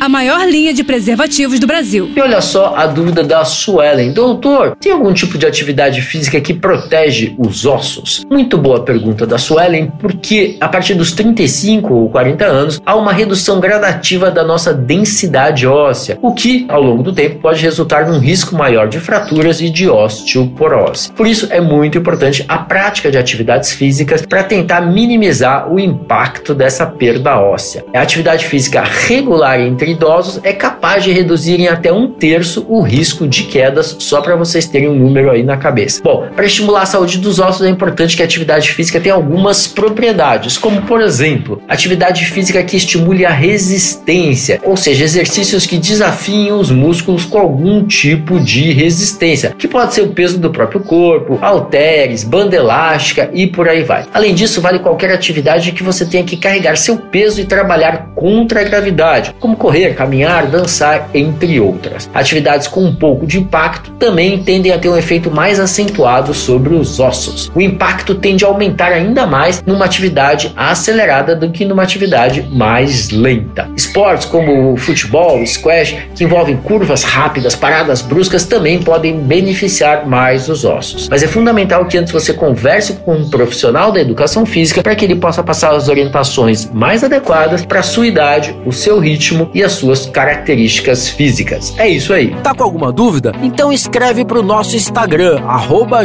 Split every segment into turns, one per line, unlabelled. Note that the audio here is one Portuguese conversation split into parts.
a maior linha de preservativos do Brasil.
E olha só a dúvida da Suelen. Doutor, tem algum tipo de atividade física que protege os ossos? Muito boa pergunta da Suelen, porque a partir dos 35 ou 40 anos há uma redução gradativa da nossa densidade óssea, o que, ao longo do tempo, pode resultar num risco maior de fraturas e de osteoporose. Por isso, é muito importante a prática de atividades físicas para tentar minimizar o impacto dessa perda óssea. A atividade física regular entre entre idosos é capaz de reduzir em até um terço o risco de quedas, só para vocês terem um número aí na cabeça. Bom, para estimular a saúde dos ossos é importante que a atividade física tenha algumas propriedades, como por exemplo, atividade física que estimule a resistência, ou seja, exercícios que desafiem os músculos com algum tipo de resistência, que pode ser o peso do próprio corpo, halteres, banda elástica e por aí vai. Além disso, vale qualquer atividade que você tenha que carregar seu peso e trabalhar contra a gravidade, como correr correr, caminhar, dançar, entre outras. Atividades com um pouco de impacto também tendem a ter um efeito mais acentuado sobre os ossos. O impacto tende a aumentar ainda mais numa atividade acelerada do que numa atividade mais lenta. Esportes como o futebol, squash, que envolvem curvas rápidas, paradas bruscas, também podem beneficiar mais os ossos. Mas é fundamental que antes você converse com um profissional da educação física para que ele possa passar as orientações mais adequadas para a sua idade, o seu ritmo e as suas características físicas. É isso aí.
Tá com alguma dúvida? Então escreve para o nosso Instagram, arroba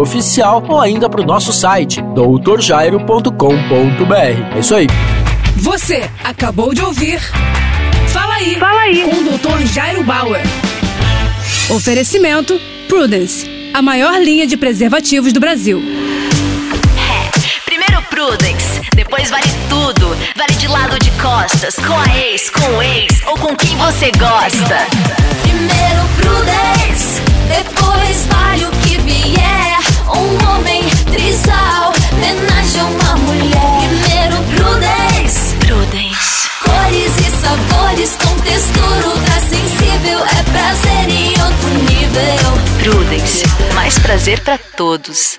Oficial, ou ainda para o nosso site, doutorjairo.com.br. É isso aí.
Você acabou de ouvir Fala aí,
Fala aí.
com o Dr. Jairo Bauer. Oferecimento Prudence, a maior linha de preservativos do Brasil.
Primeiro Prudence, depois vale tudo. Vale de lado de costas, com a ex, com o ex ou com quem você gosta.
Primeiro Prudence, depois vale o que vier. Um homem trisal, homenagem a uma mulher. Primeiro Prudence,
Prudence.
cores e sabores com textura ultra sensível. É prazer em outro nível.
Prudence. Mais prazer pra todos.